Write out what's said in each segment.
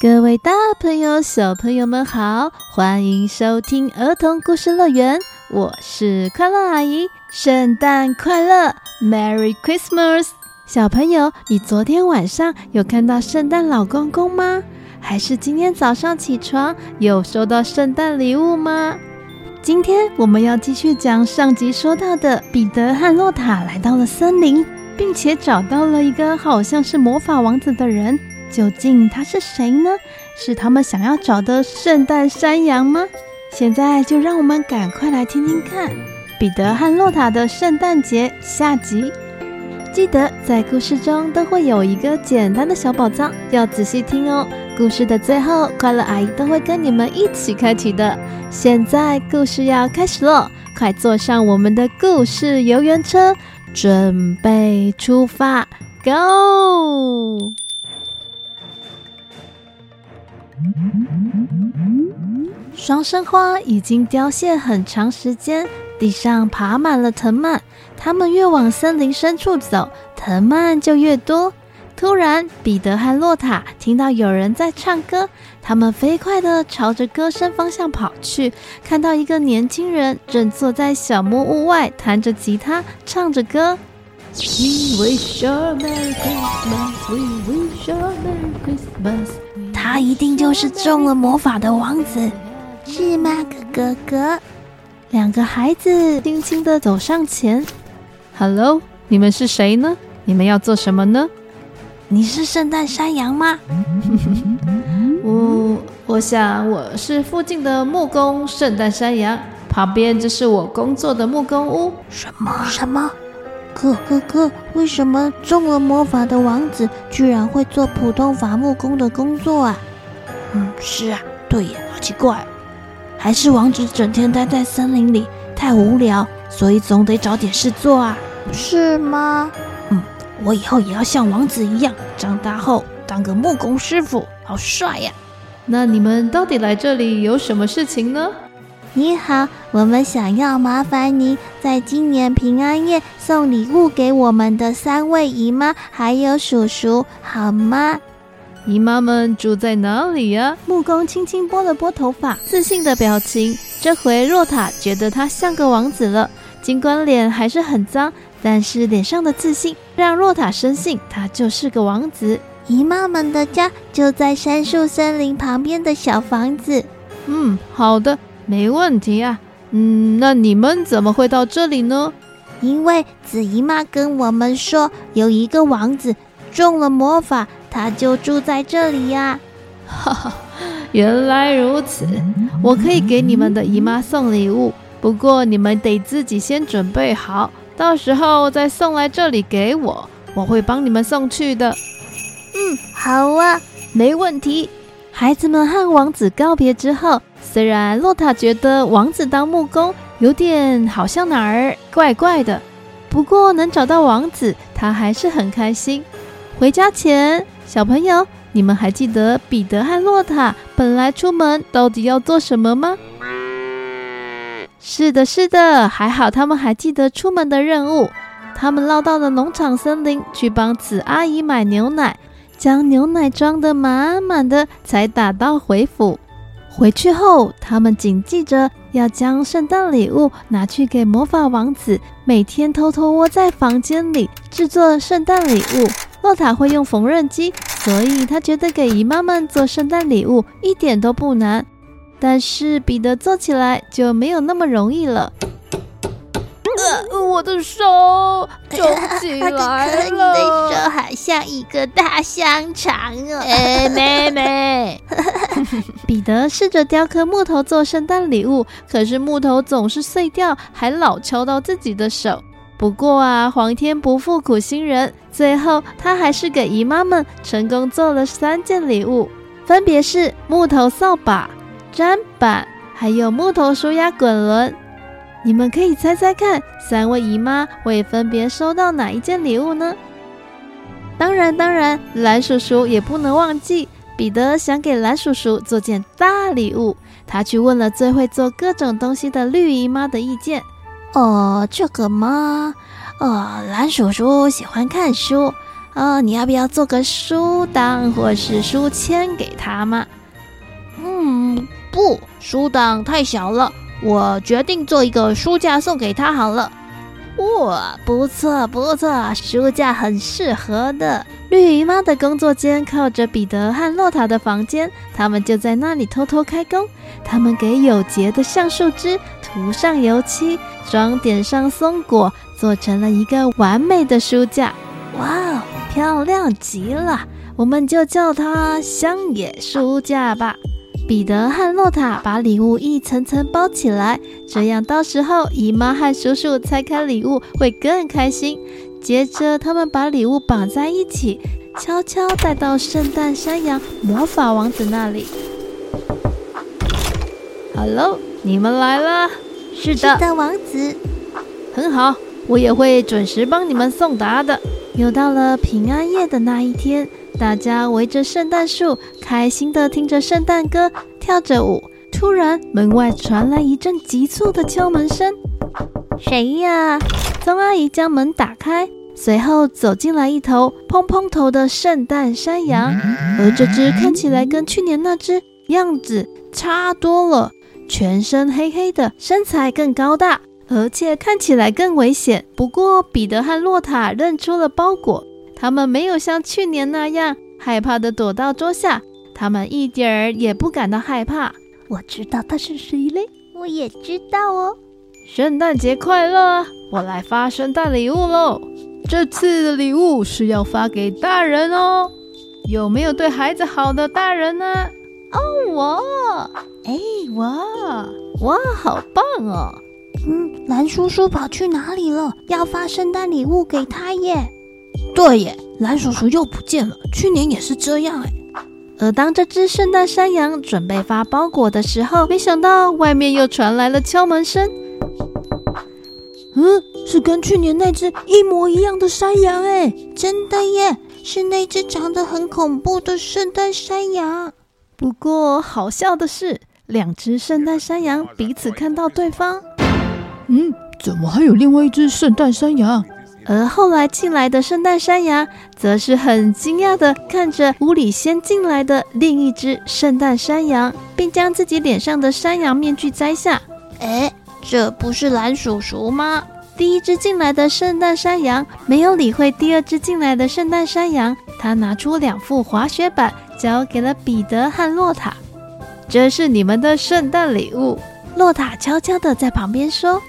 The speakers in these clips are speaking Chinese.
各位大朋友、小朋友们好，欢迎收听儿童故事乐园，我是快乐阿姨，圣诞快乐，Merry Christmas！小朋友，你昨天晚上有看到圣诞老公公吗？还是今天早上起床有收到圣诞礼物吗？今天我们要继续讲上集说到的彼得和洛塔来到了森林，并且找到了一个好像是魔法王子的人。究竟他是谁呢？是他们想要找的圣诞山羊吗？现在就让我们赶快来听听看彼得和洛塔的圣诞节下集。记得在故事中都会有一个简单的小宝藏，要仔细听哦。故事的最后，快乐阿姨都会跟你们一起开启的。现在故事要开始喽，快坐上我们的故事游园车，准备出发，Go！双生花已经凋谢很长时间，地上爬满了藤蔓。它们越往森林深处走，藤蔓就越多。突然，彼得和洛塔听到有人在唱歌，他们飞快地朝着歌声方向跑去，看到一个年轻人正坐在小木屋外，弹着吉他，唱着歌。他一定就是中了魔法的王子，是吗，哥哥？两个孩子轻轻的走上前。Hello，你们是谁呢？你们要做什么呢？你是圣诞山羊吗？我我想我是附近的木工圣诞山羊，旁边这是我工作的木工屋。什么什么？哥哥哥，为什么中了魔法的王子居然会做普通伐木工的工作啊？嗯，是啊，对呀，好奇怪，还是王子整天待在森林里太无聊，所以总得找点事做啊？是吗？嗯，我以后也要像王子一样，长大后当个木工师傅，好帅呀！那你们到底来这里有什么事情呢？你好，我们想要麻烦您在今年平安夜送礼物给我们的三位姨妈还有叔叔，好吗？姨妈们住在哪里呀？木工轻轻拨了拨头发，自信的表情。这回洛塔觉得他像个王子了，尽管脸还是很脏，但是脸上的自信让洛塔深信他就是个王子。姨妈们的家就在杉树森林旁边的小房子。嗯，好的。没问题啊，嗯，那你们怎么会到这里呢？因为紫姨妈跟我们说，有一个王子中了魔法，他就住在这里呀。哈哈，原来如此，我可以给你们的姨妈送礼物，不过你们得自己先准备好，到时候再送来这里给我，我会帮你们送去的。嗯，好啊，没问题。孩子们和王子告别之后。虽然洛塔觉得王子当木工有点好像哪儿怪怪的，不过能找到王子，他还是很开心。回家前，小朋友，你们还记得彼得和洛塔本来出门到底要做什么吗？是的，是的，还好他们还记得出门的任务。他们绕到了农场森林，去帮紫阿姨买牛奶，将牛奶装得满满的，才打道回府。回去后，他们谨记着要将圣诞礼物拿去给魔法王子，每天偷偷窝在房间里制作圣诞礼物。洛塔会用缝纫机，所以他觉得给姨妈们做圣诞礼物一点都不难。但是彼得做起来就没有那么容易了。呃，我的手肿起来了。你的手好像一个大香肠哦。哎，妹妹。彼得试着雕刻木头做圣诞礼物，可是木头总是碎掉，还老敲到自己的手。不过啊，皇天不负苦心人，最后他还是给姨妈们成功做了三件礼物，分别是木头扫把、砧板，还有木头舒压滚轮。你们可以猜猜看，三位姨妈会分别收到哪一件礼物呢？当然，当然，蓝叔叔也不能忘记。彼得想给蓝叔叔做件大礼物，他去问了最会做各种东西的绿姨妈的意见。哦，这个吗？哦，蓝叔叔喜欢看书，哦，你要不要做个书档或是书签给他吗？嗯，不，书档太小了，我决定做一个书架送给他好了。哇，不错不错，书架很适合的。绿姨妈的工作间靠着彼得和洛塔的房间，他们就在那里偷偷开工。他们给有节的橡树枝涂上油漆，装点上松果，做成了一个完美的书架。哇哦，漂亮极了！我们就叫它乡野书架吧。彼得和洛塔把礼物一层层包起来，这样到时候姨妈和叔叔拆开礼物会更开心。接着，他们把礼物绑在一起，悄悄带到圣诞山羊魔法王子那里。Hello，你们来了。是的，是的，王子。很好，我也会准时帮你们送达的。又到了平安夜的那一天。大家围着圣诞树，开心地听着圣诞歌，跳着舞。突然，门外传来一阵急促的敲门声。谁呀？宗阿姨将门打开，随后走进来一头蓬蓬头的圣诞山羊，而这只看起来跟去年那只样子差多了，全身黑黑的，身材更高大，而且看起来更危险。不过，彼得和洛塔认出了包裹。他们没有像去年那样害怕地躲到桌下，他们一点儿也不感到害怕。我知道他是谁嘞，我也知道哦。圣诞节快乐！我来发圣诞礼物喽。这次的礼物是要发给大人哦。有没有对孩子好的大人呢？哦，我，哎，我，哇，好棒哦。嗯，蓝叔叔跑去哪里了？要发圣诞礼物给他耶。对耶，蓝叔叔又不见了。去年也是这样哎。而当这只圣诞山羊准备发包裹的时候，没想到外面又传来了敲门声。嗯，是跟去年那只一模一样的山羊哎，真的耶，是那只长得很恐怖的圣诞山羊。不过好笑的是，两只圣诞山羊彼此看到对方。嗯，怎么还有另外一只圣诞山羊？而后来进来的圣诞山羊，则是很惊讶地看着屋里先进来的另一只圣诞山羊，并将自己脸上的山羊面具摘下。哎，这不是蓝叔叔吗？第一只进来的圣诞山羊没有理会第二只进来的圣诞山羊，他拿出两副滑雪板，交给了彼得和洛塔。这是你们的圣诞礼物。洛塔悄悄地在旁边说。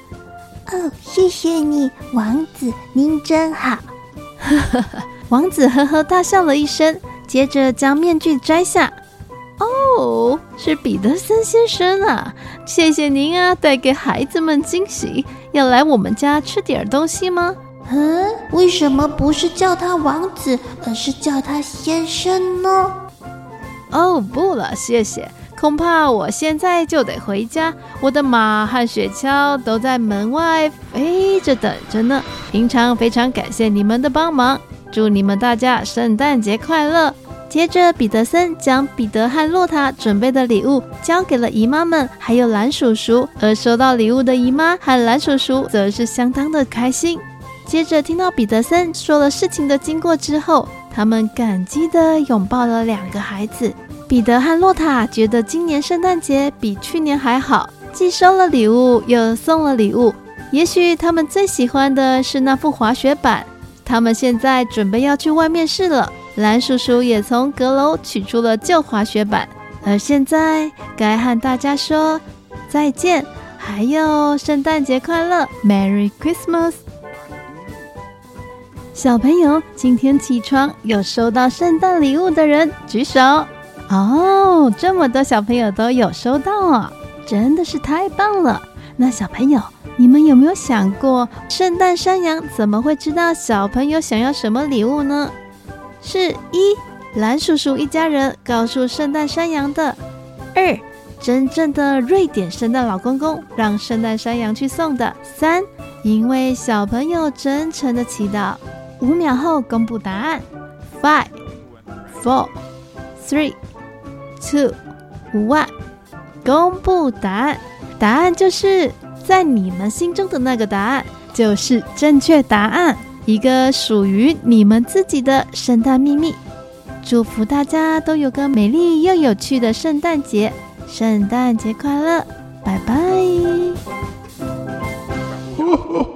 哦，谢谢你，王子，您真好。王子呵呵大笑了一声，接着将面具摘下。哦，是彼得森先生啊！谢谢您啊，带给孩子们惊喜。要来我们家吃点东西吗？嗯，为什么不是叫他王子，而是叫他先生呢？哦，不了，谢谢。恐怕我现在就得回家，我的马和雪橇都在门外飞着等着呢。平常非常感谢你们的帮忙，祝你们大家圣诞节快乐。接着，彼得森将彼得和洛塔准备的礼物交给了姨妈们，还有蓝叔叔。而收到礼物的姨妈和蓝叔叔则是相当的开心。接着，听到彼得森说了事情的经过之后，他们感激地拥抱了两个孩子。彼得和洛塔觉得今年圣诞节比去年还好，既收了礼物又送了礼物。也许他们最喜欢的是那副滑雪板。他们现在准备要去外面试了。蓝叔叔也从阁楼取出了旧滑雪板。而现在该和大家说再见，还有圣诞节快乐，Merry Christmas！小朋友，今天起床有收到圣诞礼物的人举手。哦，这么多小朋友都有收到啊，真的是太棒了！那小朋友，你们有没有想过，圣诞山羊怎么会知道小朋友想要什么礼物呢？是一蓝叔叔一家人告诉圣诞山羊的；二真正的瑞典圣诞老公公让圣诞山羊去送的；三因为小朋友真诚的祈祷。五秒后公布答案：five, four, three。two one 公布答案，答案就是在你们心中的那个答案，就是正确答案。一个属于你们自己的圣诞秘密，祝福大家都有个美丽又有趣的圣诞节。圣诞节快乐，拜拜。